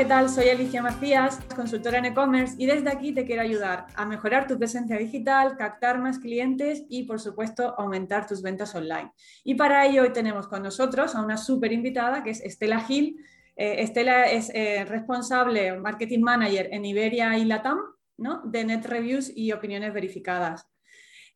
¿qué tal? Soy Alicia Macías, consultora en e-commerce y desde aquí te quiero ayudar a mejorar tu presencia digital, captar más clientes y, por supuesto, aumentar tus ventas online. Y para ello hoy tenemos con nosotros a una súper invitada que es Estela Gil. Eh, Estela es eh, responsable, marketing manager en Iberia y Latam, ¿no? de Net Reviews y opiniones verificadas.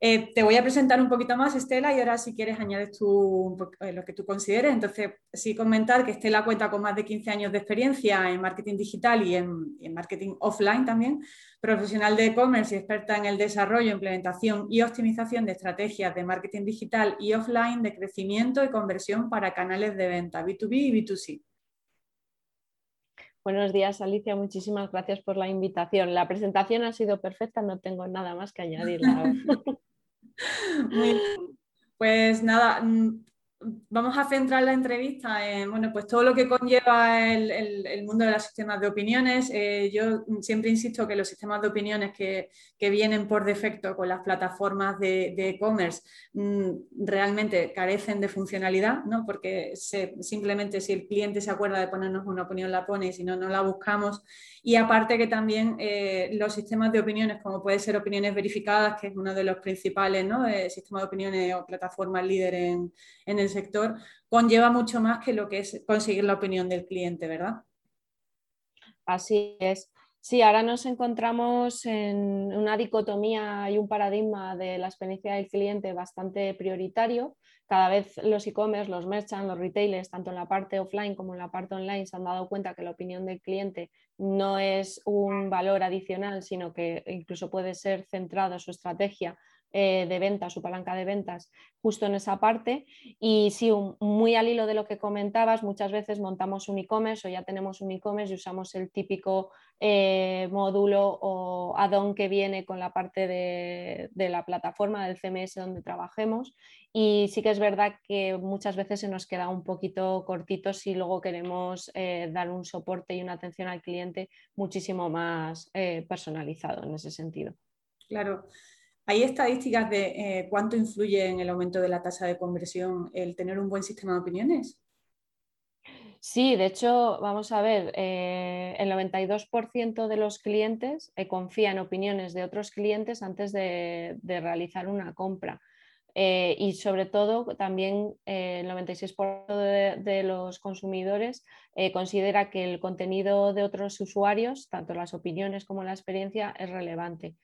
Eh, te voy a presentar un poquito más, Estela, y ahora si quieres añades tú eh, lo que tú consideres. Entonces, sí comentar que Estela cuenta con más de 15 años de experiencia en marketing digital y en, marketing offline también, profesional de e-commerce y experta en el desarrollo, implementación y optimización de estrategias de marketing digital y offline de crecimiento y conversión para canales de venta B2B y B2C. Buenos días, Alicia. Muchísimas gracias por la invitación. La presentación ha sido perfecta, no tengo nada más que añadir. Pues nada, mm, vamos a centrar la entrevista en bueno, pues todo lo que conlleva el, mundo de los sistemas de opiniones. Eh, yo siempre insisto que los sistemas de opiniones que, vienen por defecto con las plataformas de e-commerce mm, realmente carecen de funcionalidad, ¿no? porque simplemente si el cliente se acuerda de ponernos una opinión la pone y si no, no la buscamos. Y aparte que también eh, los sistemas de opiniones, como puede ser opiniones verificadas, que es uno de los principales ¿no? Eh, sistemas de opiniones o plataformas líder en, en el sector, conlleva mucho más que lo que es conseguir la opinión del cliente, ¿verdad? Así es. Sí, ahora nos encontramos en una dicotomía y un paradigma de la experiencia del cliente bastante prioritario. Cada vez los e-commerce, los merchants, los retailers, tanto en la parte offline como en la parte online, se han dado cuenta que la opinión del cliente no es un valor adicional, sino que incluso puede ser centrado su estrategia eh, de ventas, su palanca de ventas, justo en esa parte. Y sí, muy al hilo de lo que comentabas, muchas veces montamos un e-commerce o ya tenemos un e-commerce y usamos el típico eh, módulo o add-on que viene con la parte de, la plataforma del CMS donde trabajemos. Y sí que es verdad que muchas veces se nos queda un poquito cortito si luego queremos eh, dar un soporte y una atención al cliente muchísimo más personalizado en ese sentido. Claro. ¿Hay estadísticas de eh, cuánto influye en el aumento de la tasa de conversión el tener un buen sistema de opiniones? Sí, de hecho, vamos a ver, eh, el 92% de los clientes eh, confía en opiniones de otros clientes antes de, realizar una compra. Y sobre todo, también el 96% de, de, los consumidores considera que el contenido de otros usuarios, tanto las opiniones como la experiencia, es relevante.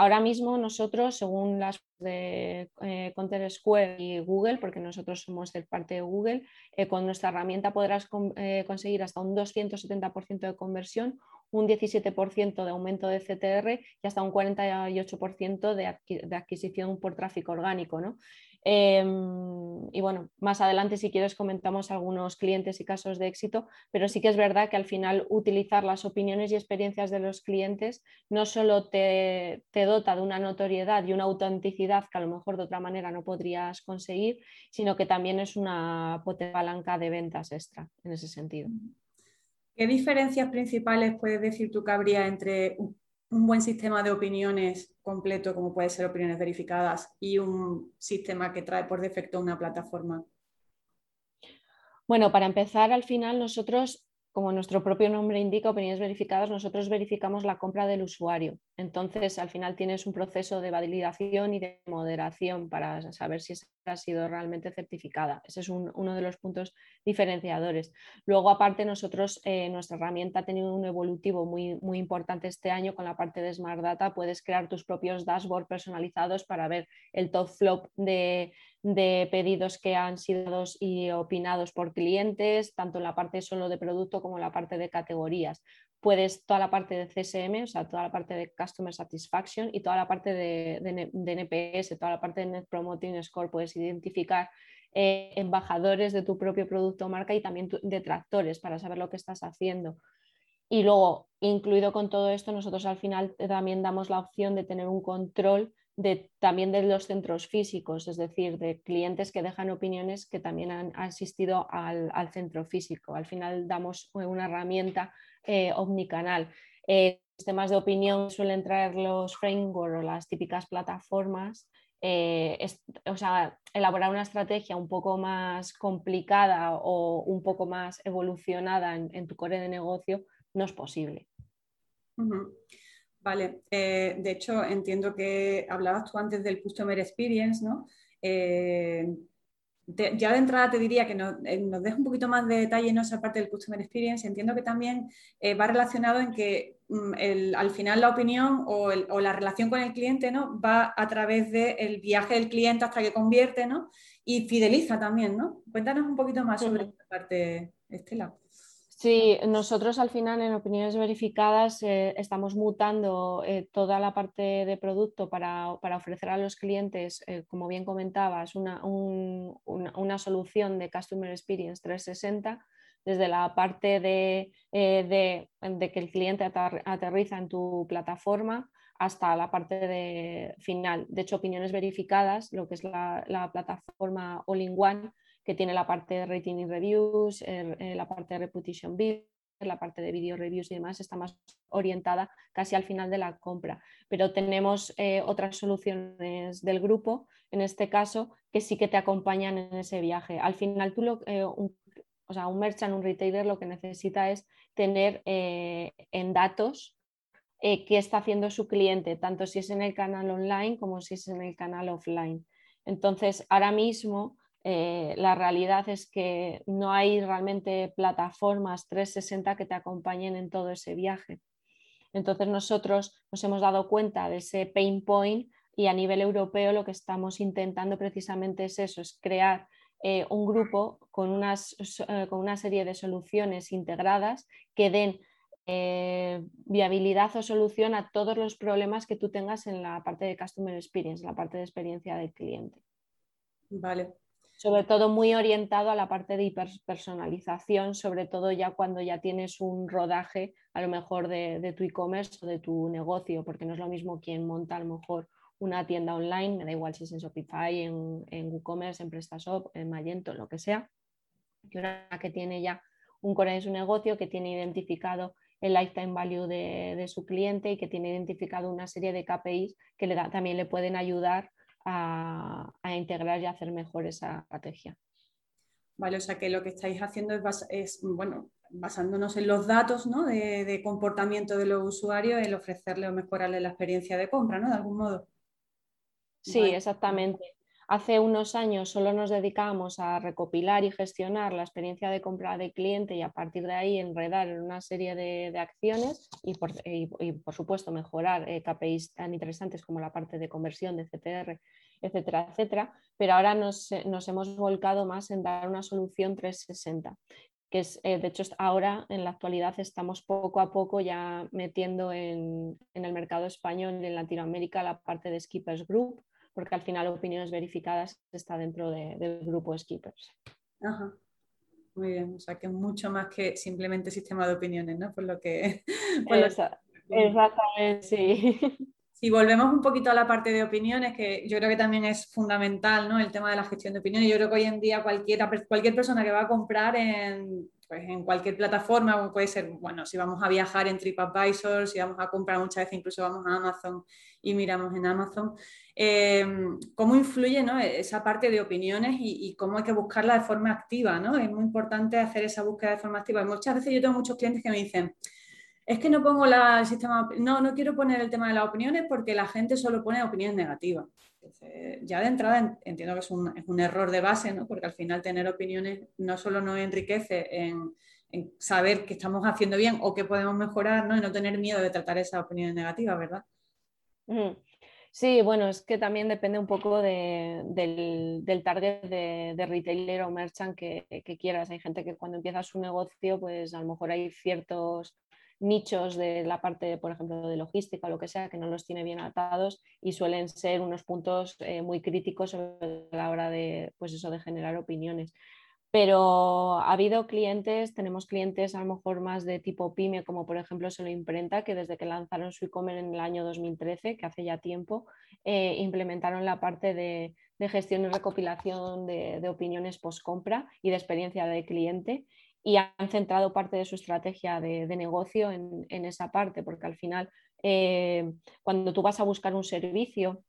Ahora mismo nosotros, según las de eh, Counter Square y Google, porque nosotros somos del parte de Google, eh, con nuestra herramienta podrás eh, conseguir hasta un 270% de conversión, un 17% de aumento de CTR y hasta un 48% de, de adquisición por tráfico orgánico. ¿no? Em, y bueno, más adelante si quieres comentamos algunos clientes y casos de éxito, pero sí que es verdad que al final utilizar las opiniones y experiencias de los clientes no solo te, dota de una notoriedad y una autenticidad que a lo mejor de otra manera no podrías conseguir, sino que también es una palanca de ventas extra en ese sentido. ¿Qué diferencias principales puedes decir tú que habría entre un buen sistema de opiniones completo, como puede ser opiniones verificadas, y un sistema que trae por defecto una plataforma? Bueno, para empezar, al final nosotros como nuestro propio nombre indica, opiniones verificadas, nosotros verificamos la compra del usuario. Entonces, al final tienes un proceso de validación y de moderación para saber si esa ha sido realmente certificada. Ese es uno de los puntos diferenciadores. Luego, aparte, nosotros, eh, nuestra herramienta ha tenido un evolutivo muy, muy importante este año con la parte de Smart Data. Puedes crear tus propios dashboards personalizados para ver el top flop de, de pedidos que han sido y opinados por clientes, tanto en la parte solo de producto como en la parte de categorías. Puedes toda la parte de CSM, o sea, toda la parte de Customer Satisfaction y toda la parte de, NPS, toda la parte de Net Promoting Score, puedes identificar eh, embajadores de tu propio producto o marca y también detractores para saber lo que estás haciendo. Y luego, incluido con todo esto, nosotros al final también damos la opción de tener un control también de los centros físicos, es decir, de clientes que dejan opiniones que también han asistido al, centro físico. Al final damos una herramienta eh, omnicanal. Eh, sistemas de opinión suelen traer los frameworks o las típicas plataformas eh, o sea, elaborar una estrategia un poco más complicada o un poco más evolucionada en, tu core de negocio no es posible. Vale, eh, de hecho entiendo que hablabas tú antes del Customer Experience, ¿no? Eh, ya de entrada te diría que nos, eh, nos deja un poquito más de detalle en esa parte del Customer Experience. Entiendo que también va relacionado en que mm, al final la opinión o, la relación con el cliente ¿no? va a través del viaje del cliente hasta que convierte ¿no? y fideliza también. ¿no? Cuéntanos un poquito más sobre esta parte, Estela. Sí, nosotros al final en opiniones verificadas eh, estamos mutando eh, toda la parte de producto para, ofrecer a los clientes, eh, como bien comentabas, una, una, solución de Customer Experience 360, desde la parte de, de, que el cliente aterriza en tu plataforma hasta la parte de final. De hecho, opiniones verificadas, lo que es la, la plataforma all-in-one, que tiene la parte de rating y reviews, eh, la parte de reputation build, la parte de video reviews y demás está más orientada casi al final de la compra. Pero tenemos eh, otras soluciones del grupo, en este caso, que sí que te acompañan en ese viaje. Al final, tú eh, un, o sea, un merchant, un retailer, lo que necesita es tener en datos qué está haciendo su cliente, tanto si es en el canal online como si es en el canal offline. Entonces, ahora mismo eh, la realidad es que no hay realmente plataformas 360 que te acompañen en todo ese viaje. Entonces nosotros nos hemos dado cuenta de ese pain point y a nivel europeo lo que estamos intentando precisamente es eso, es crear eh, un grupo eh, con, una serie de soluciones integradas que den viabilidad o solución a todos los problemas que tú tengas en la parte de Customer Experience, la parte de experiencia del cliente. Vale, sobre todo muy orientado a la parte de hiperpersonalización, sobre todo ya cuando ya tienes un rodaje a lo mejor de, tu e-commerce o de tu negocio, porque no es lo mismo quien monta a lo mejor una tienda online, me da igual si es en Shopify, en, en WooCommerce, en PrestaShop, en Magento, lo que sea, que una que tiene ya un core de su negocio, que tiene identificado el lifetime value de, su cliente y que tiene identificado una serie de KPIs que le también le pueden ayudar a, integrar y hacer mejor esa estrategia. Vale, o sea que lo que estáis haciendo es, bueno, basándonos en los datos de, comportamiento de los usuarios, el ofrecerle o mejorarle la experiencia de compra, ¿no? De algún modo. Sí, exactamente. Hace unos años solo nos dedicábamos a recopilar y gestionar la experiencia de compra del cliente y a partir de ahí enredar en una serie de, acciones y por, supuesto mejorar eh, KPIs tan interesantes como la parte de conversión de CTR, etcétera, etcétera. Pero ahora nos, hemos volcado más en dar una solución 360 que es, eh, de hecho ahora en la actualidad estamos poco a poco ya metiendo en, en el mercado español y en Latinoamérica la parte de Skippers Group, porque al final opiniones verificadas está dentro del grupo de skippers. Ajá. Muy bien, o sea que mucho más que simplemente sistema de opiniones, ¿no? Por lo que... Exactamente, sí. Si volvemos un poquito a la parte de opiniones, que yo creo que también es fundamental, ¿no? El tema de la gestión de opiniones. Yo creo que hoy en día cualquiera, cualquier persona que va a comprar en, pues en cualquier plataforma, puede ser, bueno, si vamos a viajar en TripAdvisor, si vamos a comprar muchas veces, incluso vamos a Amazon y miramos en Amazon, eh, cómo influye esa parte de opiniones y, cómo hay que buscarla de forma activa, ¿no? Es muy importante hacer esa búsqueda de forma activa. muchas veces yo tengo muchos clientes que me dicen, es que no pongo la, el sistema, no, no quiero poner el tema de las opiniones porque la gente solo pone opiniones negativas ya de entrada entiendo que es un, error de base, ¿no? porque al final tener opiniones no solo nos enriquece en, saber qué estamos haciendo bien o qué podemos mejorar ¿no? y no tener miedo de tratar esas opiniones negativas, ¿verdad? Sí, bueno, es que también depende un poco del, target de, retailer o merchant que, que, quieras. Hay gente que cuando empieza su negocio, pues a lo mejor hay ciertos nichos de la parte, por ejemplo, de logística o lo que sea, que no los tiene bien atados y suelen ser unos puntos eh, muy críticos a la hora de, pues eso, de generar opiniones. Pero ha habido clientes, tenemos clientes a lo mejor más de tipo pyme, como por ejemplo Solo Imprenta, que desde que lanzaron su e-commerce en el año 2013, que hace ya tiempo, eh, implementaron la parte de, gestión y recopilación de, de opiniones post-compra y de experiencia de cliente y han centrado parte de su estrategia de, negocio en, esa parte, porque al final, eh, cuando tú vas a buscar un servicio,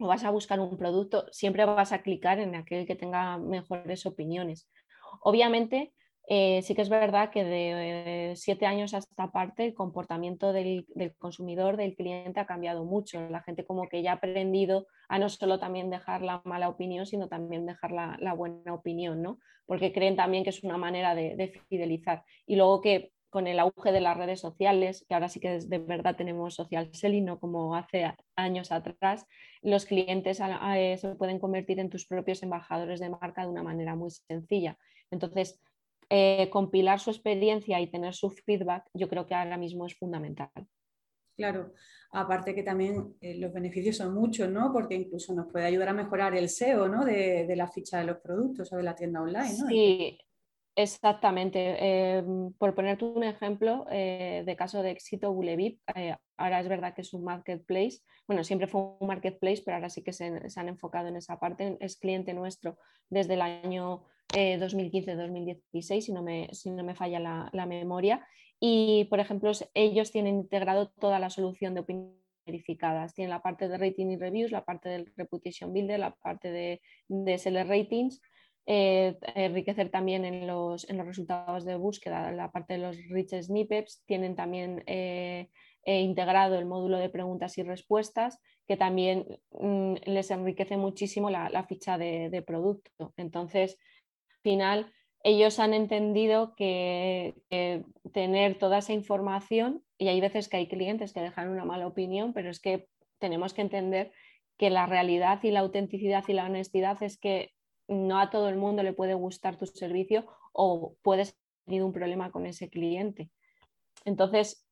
o vas a buscar un producto, siempre vas a clicar en aquel que tenga mejores opiniones. Obviamente, eh, sí que es verdad que de siete años a esta parte el comportamiento del, consumidor, del cliente ha cambiado mucho. La gente como que ya ha aprendido a no solo también dejar la mala opinión, sino también dejar la, buena opinión, ¿no? Porque creen también que es una manera de, fidelizar. Y luego que con el auge de las redes sociales, que ahora sí que de verdad tenemos social selling, no como hace años atrás, los clientes eh, se pueden convertir en tus propios embajadores de marca de una manera muy sencilla. Entonces, eh, compilar su experiencia y tener su feedback, yo creo que ahora mismo es fundamental. Claro, aparte que también eh, los beneficios son muchos, ¿no? Porque incluso nos puede ayudar a mejorar el SEO, ¿no? De, la ficha de los productos o de la tienda online, ¿no? Sí, exactamente. Eh, por ponerte un ejemplo de caso de éxito, Bulevip, ahora es verdad que es un marketplace, bueno, siempre fue un marketplace, pero ahora sí que se, se han enfocado en esa parte, es cliente nuestro desde el año 2015-2016, eh, si, no me, si no me falla la, memoria. Y, por ejemplo, ellos tienen integrado toda la solución de opinión verificadas. Tienen la parte de rating y reviews, la parte del reputation builder, la parte de, de seller ratings, eh, enriquecer también en los, en los, resultados de búsqueda, la parte de los rich snippets. Tienen también eh, integrado el módulo de preguntas y respuestas, que también mm, les enriquece muchísimo la, la ficha de, de, producto. Entonces, final ellos han entendido que, tener toda esa información, y hay veces que hay clientes que dejan una mala opinión, pero es que tenemos que entender que la realidad y la autenticidad y la honestidad es que no a todo el mundo le puede gustar tu servicio o puedes tener un problema con ese cliente. Entonces,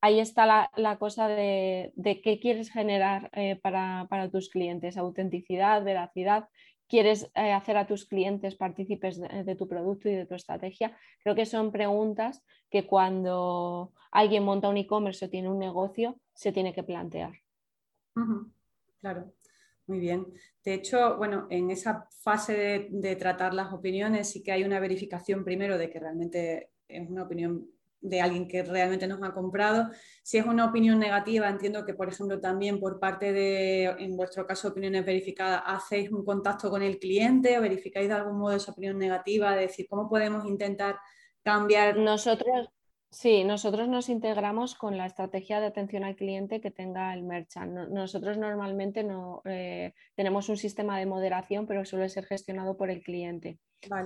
ahí está la, cosa de, qué quieres generar eh, para, para, tus clientes, autenticidad, veracidad quieres eh, hacer a tus clientes partícipes de, tu producto y de tu estrategia. Creo que son preguntas que cuando alguien monta un e-commerce o tiene un negocio, se tiene que plantear. Claro, muy bien. De hecho, bueno, en esa fase de, tratar las opiniones sí que hay una verificación primero de que realmente es una opinión de alguien que realmente nos ha comprado. Si es una opinión negativa, entiendo que, por ejemplo, también por parte de, en vuestro caso, opiniones verificadas, hacéis un contacto con el cliente o verificáis de algún modo esa opinión negativa, de decir, ¿cómo podemos intentar cambiar? Nosotros, sí, nosotros nos integramos con la estrategia de atención al cliente que tenga el merchant. Nosotros normalmente no eh, tenemos un sistema de moderación, pero suele ser gestionado por el cliente,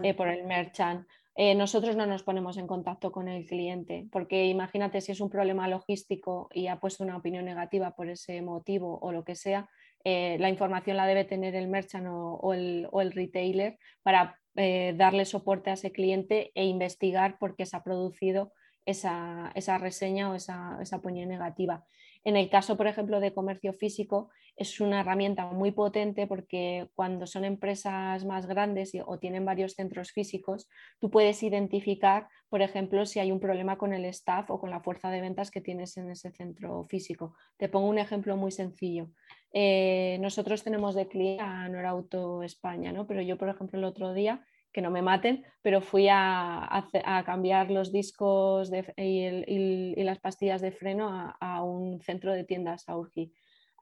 eh, por el merchant. Eh, nosotros no nos ponemos en contacto con el cliente, porque imagínate si es un problema logístico y ha puesto una opinión negativa por ese motivo o lo que sea, eh, la información la debe tener el merchant o, el, retailer para eh, darle soporte a ese cliente e investigar por qué se ha producido esa, reseña o esa, esa opinión negativa. En el caso, por ejemplo, de comercio físico, es una herramienta muy potente porque cuando son empresas más grandes o tienen varios centros físicos, tú puedes identificar, por ejemplo, si hay un problema con el staff o con la fuerza de ventas que tienes en ese centro físico. Te pongo un ejemplo muy sencillo. Eh, nosotros tenemos de cliente a Norauto España, ¿no? pero yo, por ejemplo, el otro día que no me maten, pero fui a, cambiar los discos y, las pastillas de freno a, un centro de tiendas Aurgi.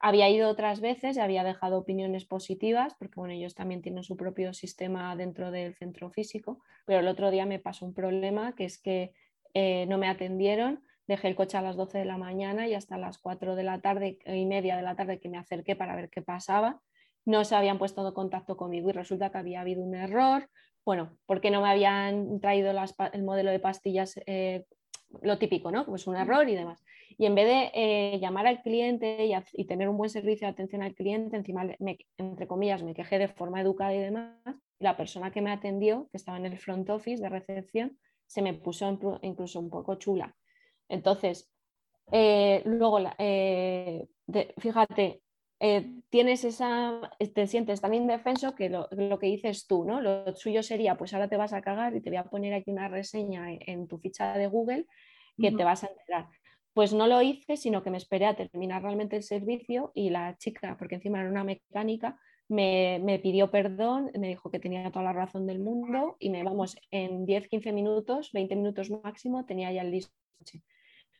Había ido otras veces y había dejado opiniones positivas, porque bueno, ellos también tienen su propio sistema dentro del centro físico, pero el otro día me pasó un problema, que es que eh, no me atendieron, dejé el coche a las 12 de la mañana y hasta las 4 de la tarde y media de la tarde que me acerqué para ver qué pasaba, no se habían puesto en contacto conmigo y resulta que había habido un error, bueno, porque no me habían traído el modelo de pastillas, eh, lo típico, ¿no? Pues un error y demás. Y en vez de eh, llamar al cliente y, tener un buen servicio de atención al cliente, encima, entre comillas, me quejé de forma educada y demás, la persona que me atendió, que estaba en el front office de recepción, se me puso incluso un poco chula. Entonces, eh, luego, fíjate, eh, tienes esa, te sientes tan indefenso que lo, que dices tú, ¿no? Lo suyo sería, pues ahora te vas a cagar y te voy a poner aquí una reseña en, tu ficha de Google que te vas a enterar. Pues no lo hice, sino que me esperé a terminar realmente el servicio y la chica, porque encima era una mecánica, me, me pidió perdón, me dijo que tenía toda la razón del mundo y me vamos en 10, 15 minutos, 20 minutos máximo, tenía ya el listo.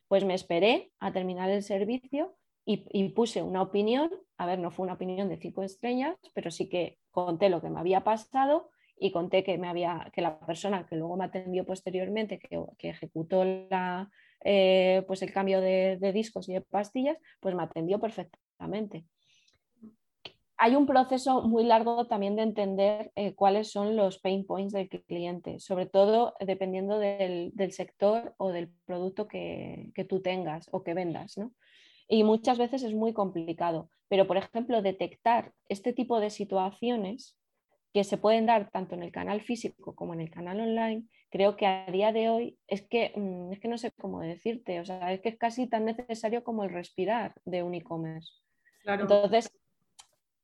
Pues me esperé a terminar el servicio y, puse una opinión, a ver, no fue una opinión de cinco estrellas, pero sí que conté lo que me había pasado y conté que, me había, que la persona que luego me atendió posteriormente, que, ejecutó la, eh, pues el cambio de, discos y de pastillas, pues me atendió perfectamente. Hay un proceso muy largo también de entender eh, cuáles son los pain points del cliente, sobre todo dependiendo del, sector o del producto que, que, tú tengas o que vendas. ¿no? Y muchas veces es muy complicado. Pero, por ejemplo, detectar este tipo de situaciones que se pueden dar tanto en el canal físico como en el canal online, creo que a día de hoy es que, mm, es que no sé cómo decirte, o sea, es que es casi tan necesario como el respirar de un e-commerce. Entonces,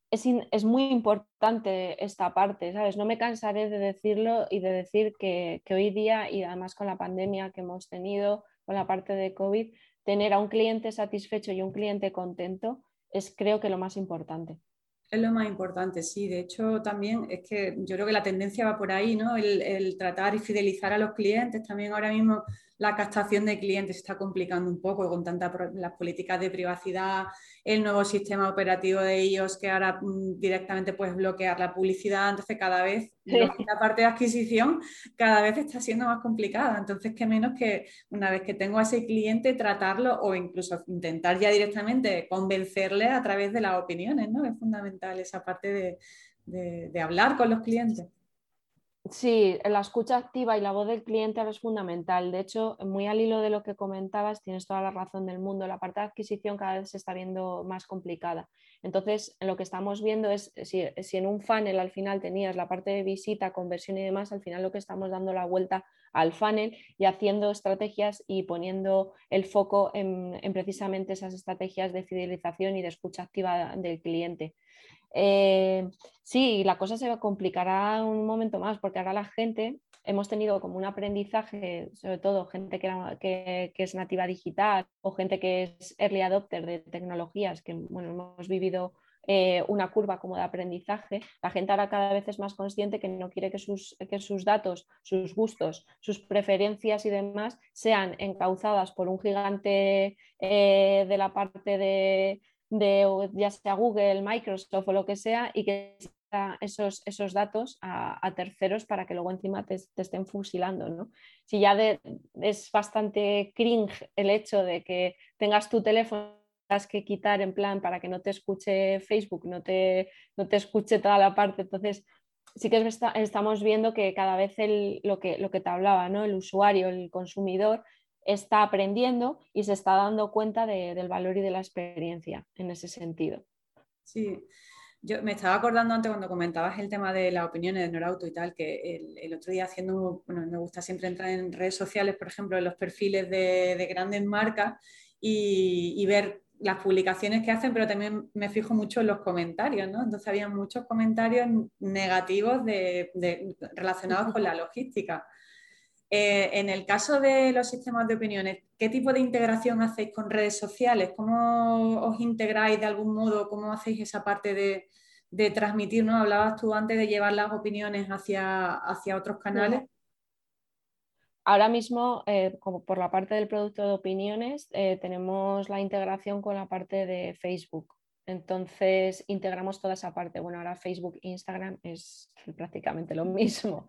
es, es, muy importante esta parte, ¿sabes? No me cansaré de decirlo y de decir que, que hoy día, y además con la pandemia que hemos tenido, con la parte de COVID, tener a un cliente satisfecho y un cliente contento es creo que lo más importante. Es lo más importante, sí. De hecho, también es que yo creo que la tendencia va por ahí, ¿no? El, el, tratar y fidelizar a los clientes. También ahora mismo la captación de clientes está complicando un poco con tantas las políticas de privacidad, el nuevo sistema operativo de ellos que ahora mm, directamente puedes bloquear la publicidad. Entonces, cada vez la parte de adquisición cada vez está siendo más complicada. Entonces, qué menos que una vez que tengo a ese cliente, tratarlo o incluso intentar ya directamente convencerle a través de las opiniones, ¿no? Es fundamental esa parte de hablar con los clientes. Sí, la escucha activa y la voz del cliente ahora es fundamental. De hecho, muy al hilo de lo que comentabas, tienes toda la razón del mundo. La parte de adquisición cada vez se está viendo más complicada. Entonces, lo que estamos viendo es si, en un funnel al final tenías la parte de visita, conversión y demás, al final lo que estamos dando la vuelta al funnel y haciendo estrategias y poniendo el foco en precisamente esas estrategias de fidelización y de escucha activa del cliente. Eh, sí, la cosa se complicará un momento más porque ahora la gente hemos tenido como un aprendizaje, sobre todo gente que, es nativa digital o gente que es early adopter de tecnologías, que bueno, hemos vivido eh, una curva como de aprendizaje, la gente ahora cada vez es más consciente que no quiere que sus, datos, sus gustos, sus preferencias y demás sean encauzadas por un gigante eh, de la parte de de ya sea Google, Microsoft o lo que sea, y que esos, esos datos a, terceros para que luego encima te, estén fusilando. ¿no? Si ya es bastante cringe el hecho de que tengas tu teléfono que quitar en plan para que no te escuche Facebook, no te, no te escuche toda la parte. Entonces, sí que estamos viendo que cada vez lo, que, lo que te hablaba, ¿no? el usuario, el consumidor, está aprendiendo y se está dando cuenta del valor y de la experiencia en ese sentido. Sí, yo me estaba acordando antes cuando comentabas el tema de las opiniones de Norauto y tal, que el, otro día haciendo, bueno, me gusta siempre entrar en redes sociales, por ejemplo, en los perfiles de, grandes marcas y, ver las publicaciones que hacen, pero también me fijo mucho en los comentarios, ¿no? Entonces había muchos comentarios negativos relacionados con la logística. Eh, en el caso de los sistemas de opiniones, ¿qué tipo de integración hacéis con redes sociales? ¿Cómo os integráis de algún modo? ¿Cómo hacéis esa parte de, transmitir? ¿no? Hablabas tú antes de llevar las opiniones hacia, otros canales. Ahora mismo, eh, como por la parte del producto de opiniones, eh, tenemos la integración con la parte de Facebook. Entonces integramos toda esa parte. Bueno, ahora Facebook e Instagram es prácticamente lo mismo.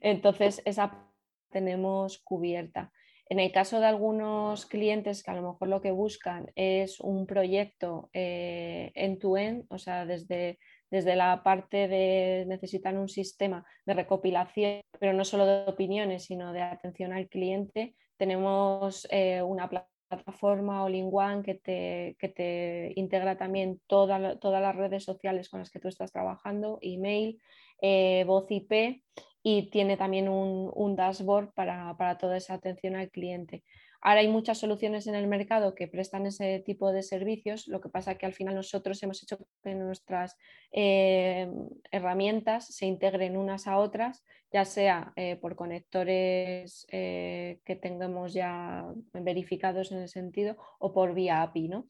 Entonces, esa tenemos cubierta. En el caso de algunos clientes que a lo mejor lo que buscan es un proyecto eh, end-to-end, o sea, desde, desde la parte de necesitan un sistema de recopilación, pero no solo de opiniones, sino de atención al cliente, tenemos eh, una plataforma all-in-one que te, que te integra también todas las redes sociales con las que tú estás trabajando, email, eh, voz IP y tiene también un, dashboard para, toda esa atención al cliente. Ahora hay muchas soluciones en el mercado que prestan ese tipo de servicios, lo que pasa es que al final nosotros hemos hecho que nuestras eh, herramientas se integren unas a otras, ya sea eh, por conectores eh, que tengamos ya verificados en el sentido o por vía API. ¿no?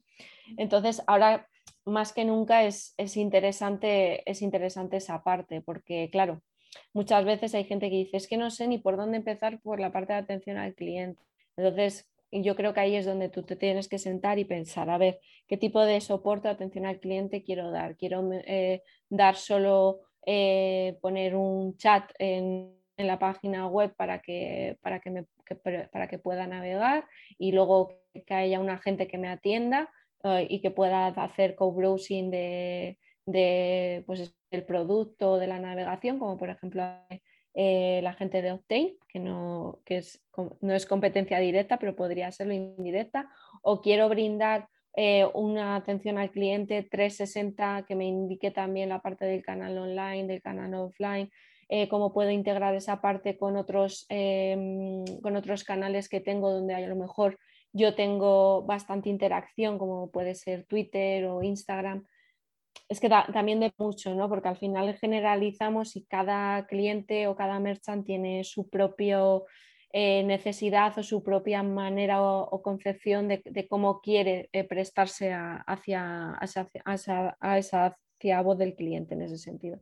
Entonces, ahora más que nunca es, es, interesante, es interesante esa parte, porque claro, muchas veces hay gente que dice, es que no sé ni por dónde empezar por la parte de atención al cliente. Entonces, yo creo que ahí es donde tú te tienes que sentar y pensar, a ver, ¿qué tipo de soporte atención al cliente quiero dar? ¿Quiero eh, dar solo eh, poner un chat en, la página web para que, para que, me, para que pueda navegar y luego que haya un agente que me atienda eh, y que pueda hacer co-browsing de, de pues, el producto de la navegación, como por ejemplo eh, la gente de Octane, que, no, que es, no es competencia directa, pero podría serlo indirecta, o quiero brindar eh, una atención al cliente 360 que me indique también la parte del canal online, del canal offline, eh, cómo puedo integrar esa parte con otros, em, con otros canales que tengo donde a lo mejor yo tengo bastante interacción, como puede ser Twitter o Instagram es que también de mucho, ¿no? Porque al final generalizamos y cada cliente o cada merchant tiene su propia eh, necesidad o su propia manera o, concepción de, cómo quiere eh, prestarse hacia, a esa voz del cliente en ese sentido.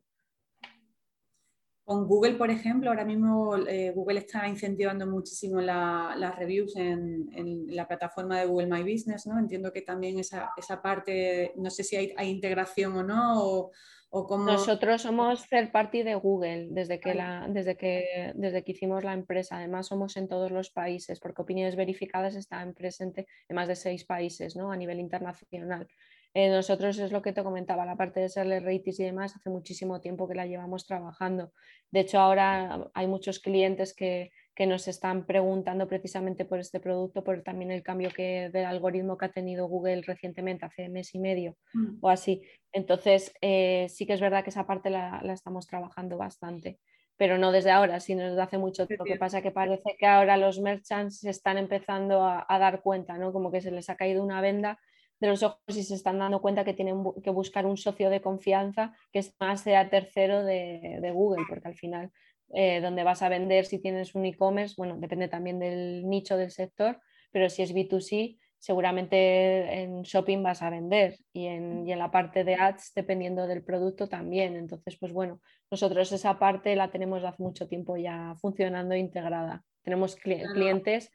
Con Google, por ejemplo, ahora mismo eh, Google está incentivando muchísimo las reviews en, la plataforma de Google My Business, ¿no? Entiendo que también esa, parte, no sé si hay, integración o no, o, Nosotros somos third party de Google desde que, la, desde, que, desde que hicimos la empresa. Además, somos en todos los países, porque Opiniones Verificadas están presentes en más de seis países ¿no? a nivel internacional. Eh, nosotros es lo que te comentaba, la parte de serle ratings y demás, hace muchísimo tiempo que la llevamos trabajando. De hecho, ahora hay muchos clientes que, nos están preguntando precisamente por este producto, por también el cambio que, del algoritmo que ha tenido Google recientemente, hace mes y medio mm. o así. Entonces, eh, sí que es verdad que esa parte la, estamos trabajando bastante pero no desde ahora, sino desde hace mucho tiempo. Lo que pasa es que parece que ahora los merchants se están empezando a, a, dar cuenta, ¿no? Como que se les ha caído una venda de los ojos y se están dando cuenta que tienen que buscar un socio de confianza que es más sea tercero de, Google, porque al final eh, donde vas a vender si tienes un e-commerce, bueno, depende también del nicho del sector, pero si es B2C, seguramente en shopping vas a vender y en, y en, la parte de ads, dependiendo del producto también. Entonces, pues bueno, nosotros esa parte la tenemos hace mucho tiempo ya funcionando integrada. Tenemos clientes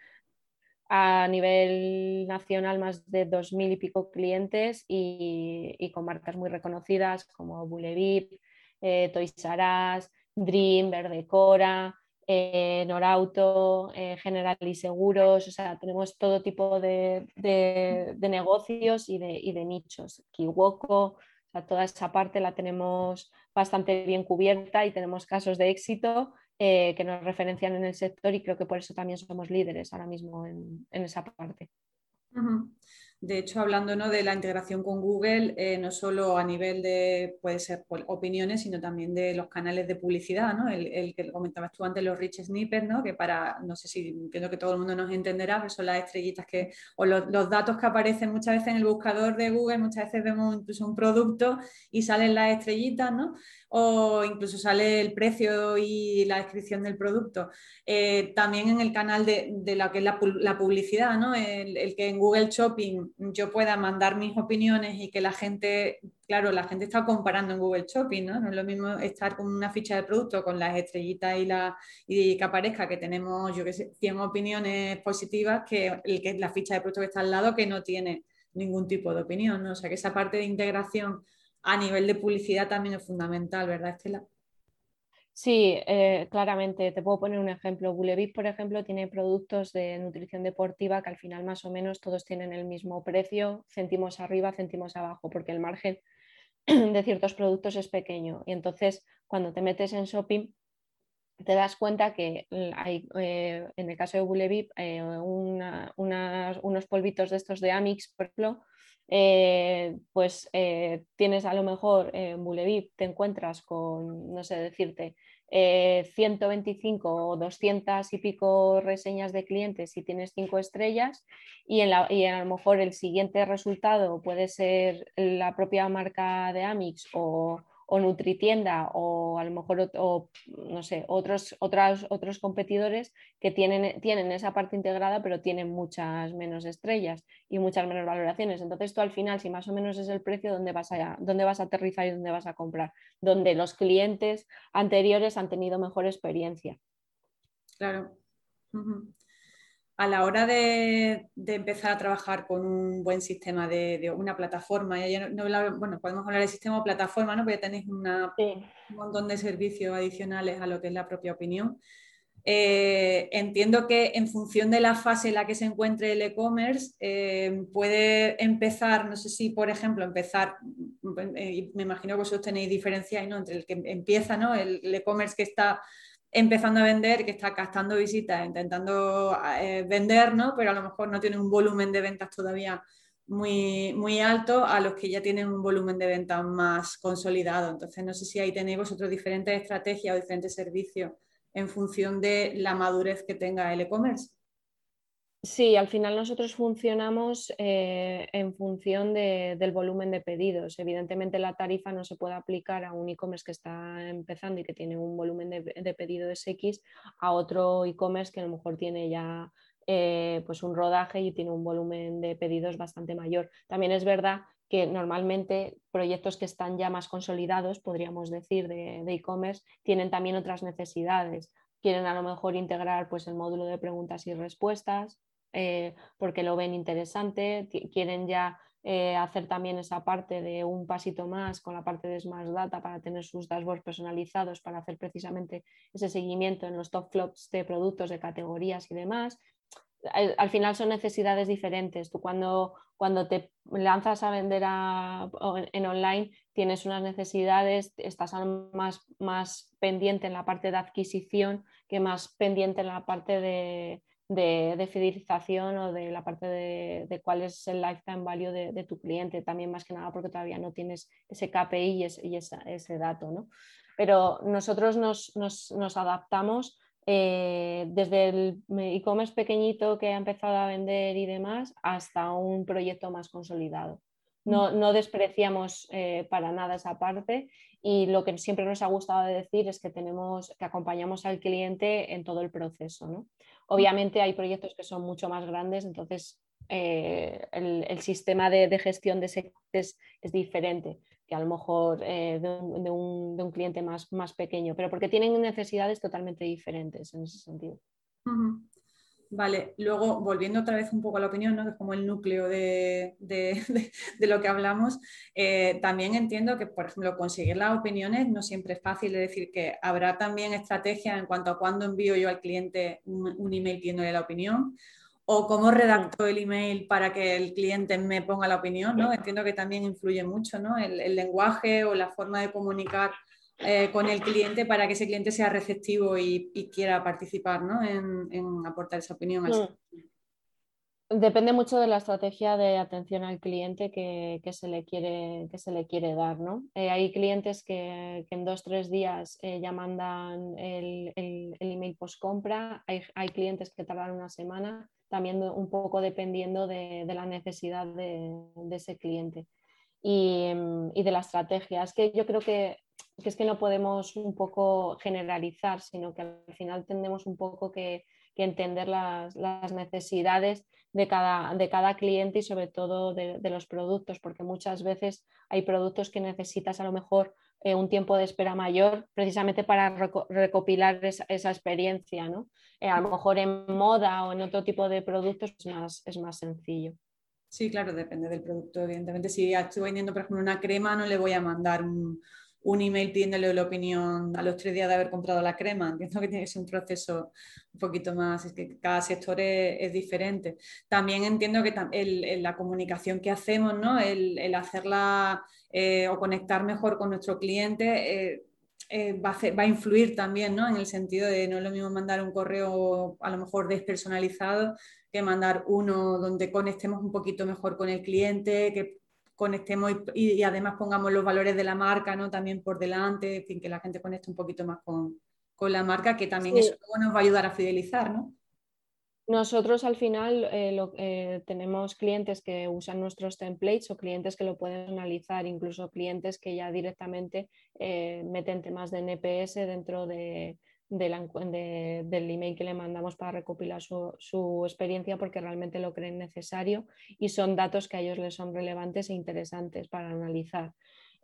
a nivel nacional más de dos mil y pico clientes y, con marcas muy reconocidas como Bulevip, eh, Toys R Us, Dream, Verdecora, eh, Norauto, eh, General y Seguros, o sea, tenemos todo tipo de, negocios y de, y de, nichos. Kiwoko, o sea, toda esa parte la tenemos bastante bien cubierta y tenemos casos de éxito eh, que nos referencian en el sector y creo que por eso también somos líderes ahora mismo en, esa parte. De hecho, hablando de la integración con Google, eh, no solo a nivel de, puede ser opiniones, sino también de los canales de publicidad, ¿no? el, que comentabas tú antes, los rich snippets, ¿no? que para, no sé si entiendo que todo el mundo nos entenderá, pero son las estrellitas que, o los, datos que aparecen muchas veces en el buscador de Google, muchas veces vemos incluso un producto y salen las estrellitas, ¿no? O incluso sale el precio y la descripción del producto. Eh, también en el canal de, lo que es la, publicidad, ¿no? el, que en Google Shopping yo pueda mandar mis opiniones y que la gente, claro, la gente está comparando en Google Shopping, ¿no? No es lo mismo estar con una ficha de producto con las estrellitas y, la, y que aparezca que tenemos, yo qué sé, 100 opiniones positivas que, el que la ficha de producto que está al lado que no tiene ningún tipo de opinión, ¿no? O sea que esa parte de integración a nivel de publicidad también es fundamental, ¿verdad, Estela? Sí, eh, claramente. Te puedo poner un ejemplo. Bulevip, por ejemplo, tiene productos de nutrición deportiva que al final más o menos todos tienen el mismo precio, céntimos arriba, céntimos abajo, porque el margen de ciertos productos es pequeño. Y entonces, cuando te metes en shopping, te das cuenta que hay, eh, en el caso de Bulevip, eh, unos polvitos de estos de Amix, por ejemplo, eh, pues eh, tienes a lo mejor en Bulevip, te encuentras con, no sé decirte, 125 eh, o 200 y pico reseñas de clientes y tienes 5 estrellas y, en la, y a lo mejor el siguiente resultado puede ser la propia marca de Amix o, o Nutritienda o a lo mejor no sé, otros, otros, otros competidores que tienen, tienen esa parte integrada pero tienen muchas menos estrellas y muchas menos valoraciones. Entonces tú al final, si más o menos es el precio, ¿dónde vas a, dónde vas a aterrizar y dónde vas a comprar? Donde los clientes anteriores han tenido mejor experiencia. Claro. A la hora de, empezar a trabajar con un buen sistema de, una plataforma, bueno, podemos hablar de sistema o plataforma, ¿no? Porque tenéis un montón de servicios adicionales a lo que es la propia opinión. Eh, entiendo que en función de la fase en la que se encuentre el e-commerce, eh, puede empezar, no sé si, por ejemplo, empezar, eh, me imagino que vosotros tenéis diferencias ¿no? entre el que empieza, ¿no? el e-commerce que está empezando a vender, que está captando visitas, intentando vender, ¿no? pero a lo mejor no tiene un volumen de ventas todavía muy, muy alto a los que ya tienen un volumen de ventas más consolidado. Entonces, no sé si ahí tenéis vosotros diferentes estrategias o diferentes servicios en función de la madurez que tenga el e-commerce. Sí, al final nosotros funcionamos eh, en función del volumen de pedidos. Evidentemente la tarifa no se puede aplicar a un e-commerce que está empezando y que tiene un volumen de, de pedidos X a otro e-commerce que a lo mejor tiene ya eh, pues un rodaje y tiene un volumen de pedidos bastante mayor. También es verdad que normalmente proyectos que están ya más consolidados, podríamos decir, de e-commerce, tienen también otras necesidades. Quieren a lo mejor integrar pues, el módulo de preguntas y respuestas eh, porque lo ven interesante, quieren ya eh, hacer también esa parte de un pasito más con la parte de Smart Data para tener sus dashboards personalizados, para hacer precisamente ese seguimiento en los top flops de productos, de categorías y demás al final son necesidades diferentes. Tú cuando, cuando te lanzas a vender en online tienes unas necesidades, estás más, más pendiente en la parte de adquisición que más pendiente en la parte de, fidelización o de la parte de, cuál es el lifetime value de, tu cliente, también más que nada porque todavía no tienes ese KPI y, ese dato. ¿no? Pero nosotros nos, nos adaptamos eh, desde el e-commerce pequeñito que ha empezado a vender y demás hasta un proyecto más consolidado. No, mm. despreciamos eh, para nada esa parte y lo que siempre nos ha gustado decir es que tenemos que acompañamos al cliente en todo el proceso. ¿no? Obviamente hay proyectos que son mucho más grandes, entonces eh, el, sistema de, gestión de ese es, es diferente que a lo mejor eh, de, un, cliente más, más pequeño, pero porque tienen necesidades totalmente diferentes en ese sentido. Vale, luego volviendo otra vez un poco a la opinión, ¿no? que es como el núcleo de, lo que hablamos, eh, también entiendo que, por ejemplo, conseguir las opiniones no siempre es fácil, es decir, que habrá también estrategias en cuanto a cuándo envío yo al cliente un, un email pidiéndole la opinión o cómo redacto el email para que el cliente me ponga la opinión, ¿no? Entiendo que también influye mucho, ¿no? El, lenguaje o la forma de comunicar eh, con el cliente para que ese cliente sea receptivo y, quiera participar, ¿no? En, aportar esa opinión. Mm. Depende mucho de la estrategia de atención al cliente que, se, le quiere, que se le quiere dar, ¿no? Eh, hay clientes que, en dos, tres días eh, ya mandan el, email post compra, hay, hay clientes que tardan una semana también un poco dependiendo de, la necesidad de, ese cliente y, de la estrategia. Es que yo creo que, es que no podemos un poco generalizar, sino que al final tenemos un poco que, entender las, necesidades de cada, de cada, cliente y sobre todo de, de, los productos, porque muchas veces hay productos que necesitas a lo mejor eh, un tiempo de espera mayor precisamente para recopilar esa, experiencia. ¿no? Eh, a lo mejor en moda o en otro tipo de productos es más, es más sencillo. Sí, claro, depende del producto, evidentemente. Si estoy vendiendo, por ejemplo, una crema, no le voy a mandar un, un email pidiéndole la opinión a los tres días de haber comprado la crema. Entiendo que tiene que ser un proceso un poquito más, es que cada sector es, diferente. También entiendo que la comunicación que hacemos, ¿no? el, hacerla eh, o conectar mejor con nuestro cliente. Eh, eh, va, a va, a influir también, ¿no? En el sentido de no es lo mismo mandar un correo a lo mejor despersonalizado que mandar uno donde conectemos un poquito mejor con el cliente, que conectemos y, además pongamos los valores de la marca ¿no? también por delante, en fin, que la gente conecte un poquito más con, la marca, que también eso nos va a ayudar a fidelizar, ¿no? Nosotros al final eh, eh, tenemos clientes que usan nuestros templates o clientes que lo pueden analizar, incluso clientes que ya directamente eh, meten temas de NPS dentro de, del email que le mandamos para recopilar su, experiencia porque realmente lo creen necesario y son datos que a ellos les son relevantes e interesantes para analizar.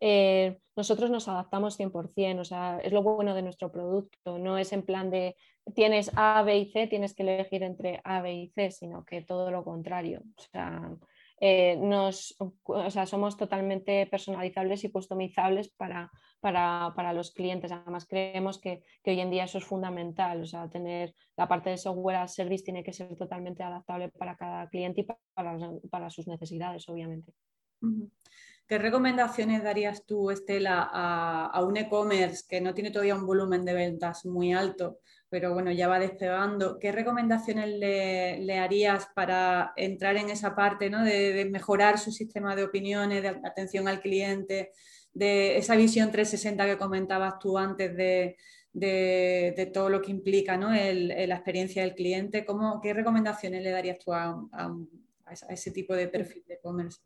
Eh, nosotros nos adaptamos 100%, o sea, es lo bueno de nuestro producto, no es en plan de tienes A, B y C, tienes que elegir entre A, B y C, sino que todo lo contrario. O sea, eh, nos, o sea, somos totalmente personalizables y customizables para, para, los clientes. Además, creemos que, hoy en día eso es fundamental. O sea, tener la parte de software as service tiene que ser totalmente adaptable para cada cliente y para, para sus necesidades, obviamente. ¿Qué recomendaciones darías tú, Estela, a, a un e-commerce que no tiene todavía un volumen de ventas muy alto, pero bueno, ya va despegando. ¿Qué recomendaciones le, harías para entrar en esa parte ¿no? de, mejorar su sistema de opiniones, de atención al cliente, de esa visión 360 que comentabas tú antes de, todo lo que implica ¿no? la experiencia del cliente? ¿Cómo, ¿Qué recomendaciones le darías tú a, a ese tipo de perfil de e-commerce?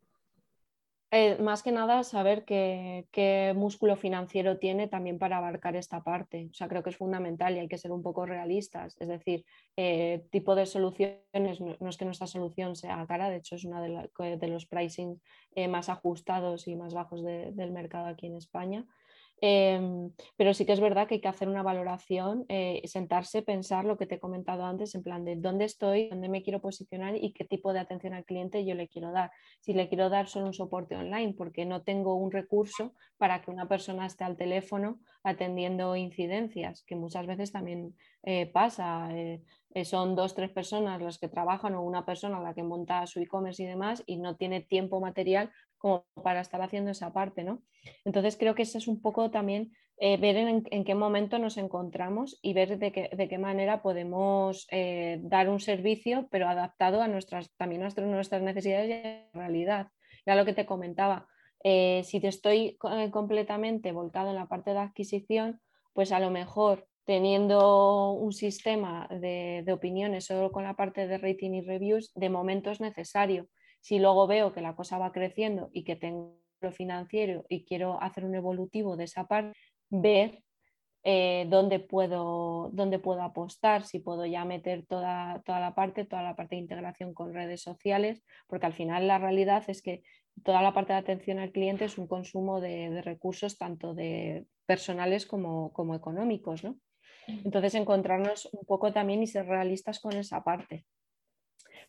Eh, más que nada saber qué, músculo financiero tiene también para abarcar esta parte. O sea, creo que es fundamental y hay que ser un poco realistas. Es decir, eh, tipo de soluciones, no, es que nuestra solución sea cara, de hecho es uno de, los pricing eh, más ajustados y más bajos del mercado aquí en España. Em, pero sí que es verdad que hay que hacer una valoración, eh, sentarse, pensar lo que te he comentado antes, en plan de dónde estoy, dónde me quiero posicionar y qué tipo de atención al cliente yo le quiero dar. Si le quiero dar solo un soporte online, porque no tengo un recurso para que una persona esté al teléfono atendiendo incidencias, que muchas veces también eh, pasa. Eh, son dos, tres personas las que trabajan o una persona la que monta su e-commerce y demás y no tiene tiempo material como para estar haciendo esa parte, ¿no? Entonces creo que eso es un poco también eh, ver en, qué momento nos encontramos y ver de qué, manera podemos eh, dar un servicio, pero adaptado a nuestras, también a nuestras necesidades y a la realidad. Ya lo que te comentaba, eh, si te estoy completamente volcado en la parte de adquisición, pues a lo mejor teniendo un sistema de, de opiniones solo con la parte de rating y reviews, de momento es necesario si luego veo que la cosa va creciendo y que tengo lo financiero y quiero hacer un evolutivo de esa parte, ver eh, dónde, puedo, dónde puedo apostar, si puedo ya meter toda, toda la parte, toda la parte de integración con redes sociales, porque al final la realidad es que toda la parte de atención al cliente es un consumo de, recursos tanto de personales como, como económicos. ¿no? Entonces encontrarnos un poco también y ser realistas con esa parte.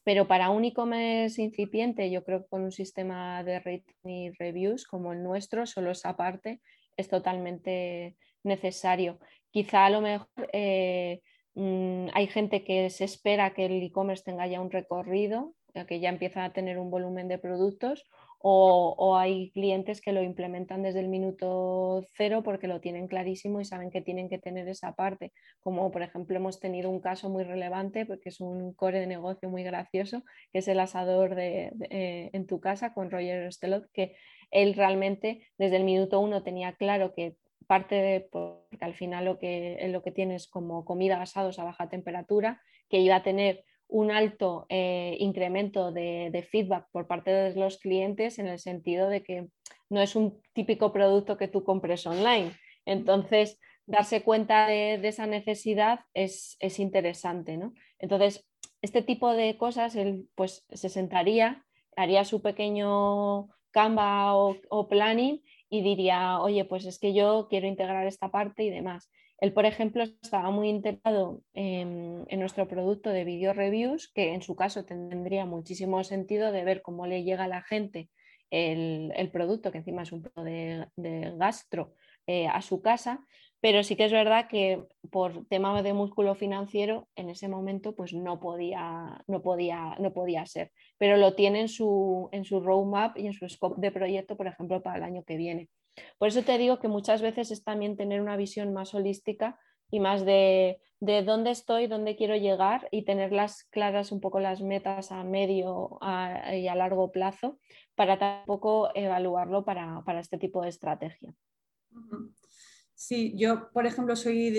Pero para un e-commerce incipiente, yo creo que con un sistema de rating y reviews como el nuestro, solo esa parte es totalmente necesario. Quizá a lo mejor eh, mm, hay gente que se espera que el e-commerce tenga ya un recorrido, que ya empieza a tener un volumen de productos, o, hay clientes que lo implementan desde el minuto cero porque lo tienen clarísimo y saben que tienen que tener esa parte. Como por ejemplo hemos tenido un caso muy relevante porque es un core de negocio muy gracioso, que es el asador de, eh, en tu casa con Roger Stelot, que él realmente desde el minuto uno tenía claro que parte de, porque al final lo que, lo que tienes como comida asados a baja temperatura, que iba a tener un alto eh, incremento de, feedback por parte de los clientes en el sentido de que no es un típico producto que tú compres online. Entonces, darse cuenta de, esa necesidad es, interesante. ¿no? Entonces, este tipo de cosas, él pues se sentaría, haría su pequeño Canva o planning y diría, oye, pues es que yo quiero integrar esta parte y demás. Él, por ejemplo, estaba muy interesado en, nuestro producto de video reviews, que en su caso tendría muchísimo sentido de ver cómo le llega a la gente el, producto, que encima es un producto de, gastro, eh, a su casa. Pero sí que es verdad que por tema de músculo financiero, en ese momento pues no podía, no podía, no podía ser. Pero lo tiene en su, en su roadmap y en su scope de proyecto, por ejemplo, para el año que viene. Por eso te digo que muchas veces es también tener una visión más holística y más de, dónde estoy, dónde quiero llegar y tenerlas claras un poco las metas a medio y a largo plazo para tampoco evaluarlo para, este tipo de estrategia. Sí, yo, por ejemplo, soy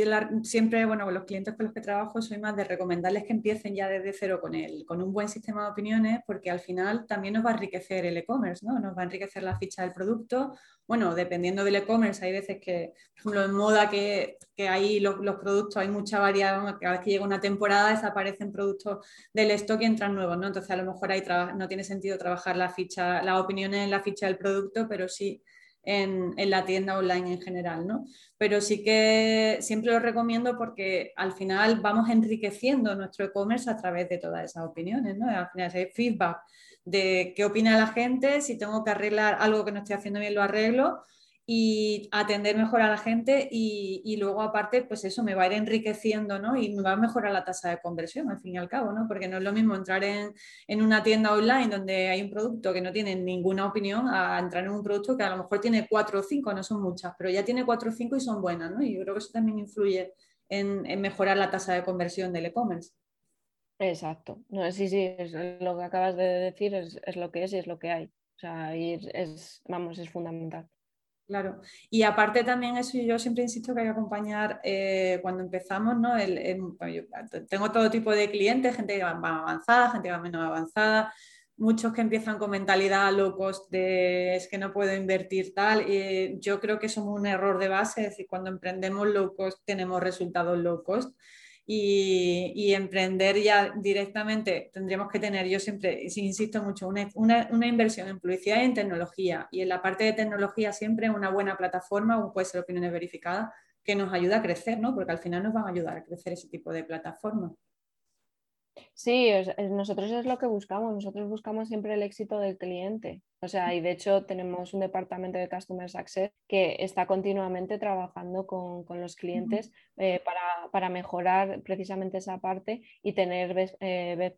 siempre, bueno, con los clientes con los que trabajo, soy más de recomendarles que empiecen ya desde cero con, el, con un buen sistema de opiniones, porque al final también nos va a enriquecer el e-commerce, ¿no? Nos va a enriquecer la ficha del producto. Bueno, dependiendo del e-commerce, hay veces que, por ejemplo, en moda que, que los, los, productos, hay mucha variedad, cada vez que llega una temporada desaparecen productos del stock y entran nuevos, ¿no? Entonces, a lo mejor ahí no tiene sentido trabajar la ficha, las opiniones en la ficha del producto, pero sí en, la tienda online en general, ¿no? Pero sí que siempre lo recomiendo porque al final vamos enriqueciendo nuestro e-commerce a través de todas esas opiniones, ¿no? Al final hay feedback de qué opina la gente, si tengo que arreglar algo que no estoy haciendo bien, lo arreglo y atender mejor a la gente y, luego aparte, pues eso me va a ir enriqueciendo, ¿no? Y me va a mejorar la tasa de conversión, al fin y al cabo, ¿no? Porque no es lo mismo entrar en, en, una tienda online donde hay un producto que no tiene ninguna opinión a entrar en un producto que a lo mejor tiene cuatro o cinco, no son muchas, pero ya tiene cuatro o cinco y son buenas, ¿no? Y yo creo que eso también influye en, en mejorar la tasa de conversión del e-commerce. Exacto. No, sí, sí, lo que acabas de decir es, es, lo que es y es lo que hay. O sea, es, vamos, es fundamental. Claro, y aparte también eso, yo siempre insisto que hay que acompañar eh, cuando empezamos, ¿no? tengo todo tipo de clientes, gente que va avanzada, gente que va menos avanzada, muchos que empiezan con mentalidad low cost de es que no puedo invertir tal. y yo creo que es un error de base, es decir, cuando emprendemos low cost tenemos resultados low cost y, emprender ya directamente tendríamos que tener, yo siempre insisto mucho, una, una, inversión en publicidad y en tecnología. Y en la parte de tecnología siempre una buena plataforma, puede ser opiniones verificadas, que nos ayuda a crecer, ¿no? Porque al final nos van a ayudar a crecer ese tipo de plataformas. Sí, nosotros es lo que buscamos, nosotros buscamos siempre el éxito del cliente. O sea, y de hecho tenemos un departamento de Customer Success que está continuamente trabajando con, los clientes eh, para, mejorar precisamente esa parte y tener eh,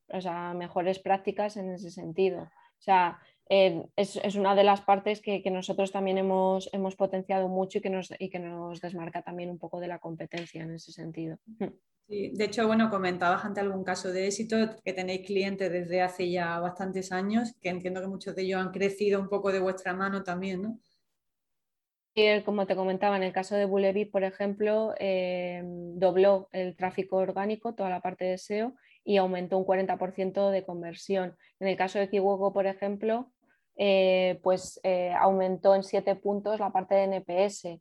mejores prácticas en ese sentido. O sea, eh, es, una de las partes que, nosotros también hemos, hemos potenciado mucho y que, nos, y que nos desmarca también un poco de la competencia en ese sentido de hecho, bueno, comentabas ante algún caso de éxito que tenéis clientes desde hace ya bastantes años, que entiendo que muchos de ellos han crecido un poco de vuestra mano también, ¿no? Como te comentaba, en el caso de Bulevi, por ejemplo, eh, dobló el tráfico orgánico, toda la parte de SEO, y aumentó un 40% de conversión. En el caso de Kiwoko, por ejemplo, eh, pues eh, aumentó en 7 puntos la parte de NPS.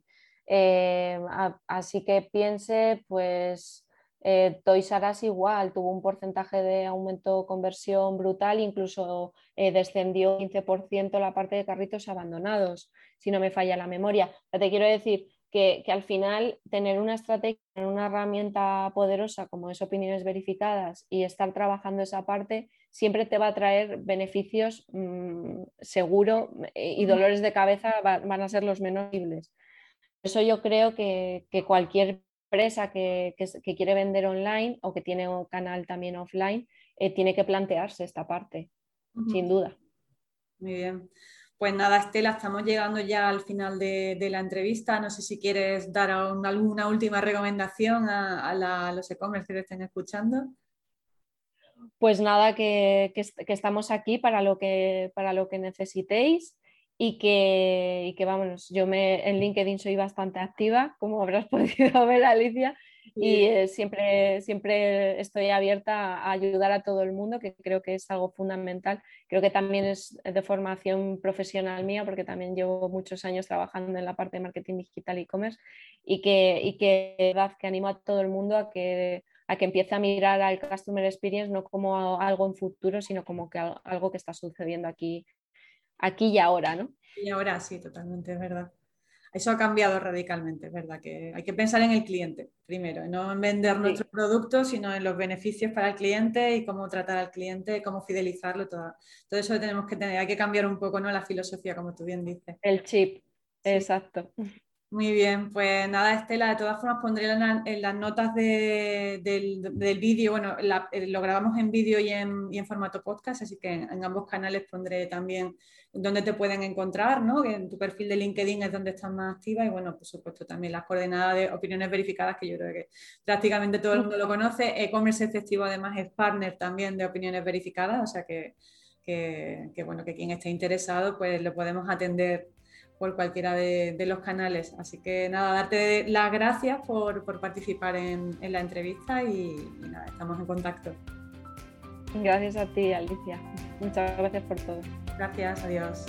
así que piense, pues eh, Toys R Us igual, tuvo un porcentaje de aumento de conversión brutal, incluso eh, descendió 15% la parte de carritos abandonados, si no me falla la memoria. te quiero decir que, al final tener una estrategia, una herramienta poderosa como es opiniones verificadas y estar trabajando esa parte, siempre te va a traer beneficios mm, seguro eh, y dolores de cabeza van a ser los menos posibles. Eso yo creo que, que cualquier empresa que, quiere vender online o que tiene un canal también offline eh, tiene que plantearse esta parte, sin duda. Muy bien. Pues nada, Estela, estamos llegando ya al final de, la entrevista. No sé si quieres dar alguna última recomendación a, los e-commerce que estén escuchando. Pues nada, que, estamos aquí para lo que, para lo que necesitéis y que, y que vámonos, yo me, en LinkedIn soy bastante activa, como habrás podido ver, Alicia, y eh, siempre, siempre estoy abierta a ayudar a todo el mundo, que creo que es algo fundamental. Creo que también es de formación profesional mía, porque también llevo muchos años trabajando en la parte de marketing digital e commerce y que, y que, que animo a todo el mundo a que, a que empiece a mirar al Customer Experience no como algo en futuro, sino como que algo que está sucediendo aquí aquí y ahora, ¿no? Y ahora sí, totalmente, es verdad. Eso ha cambiado radicalmente, es verdad, que hay que pensar en el cliente primero, no en vender nuestro producto, sino en los beneficios para el cliente y cómo tratar al cliente, cómo fidelizarlo, todo, todo eso tenemos que tener, hay que cambiar un poco ¿no? la filosofía, como tú bien dices. El chip, exacto. Muy bien, pues nada, Estela, de todas formas pondré en, las notas del, vídeo, bueno, eh, lo grabamos en vídeo y en, formato podcast, así que en, ambos canales pondré también dónde te pueden encontrar, ¿no? En tu perfil de LinkedIn es donde estás más activa y bueno, por supuesto también las coordenadas de opiniones verificadas, que yo creo que prácticamente todo el mundo lo conoce. E-commerce efectivo además es partner también de opiniones verificadas, o sea que, que bueno, que quien esté interesado pues lo podemos atender por cualquiera de, los canales. Así que nada, darte las gracias por, participar en, la entrevista y, nada, estamos en contacto. Gracias a ti, Alicia. Muchas gracias por todo. Gracias, adiós.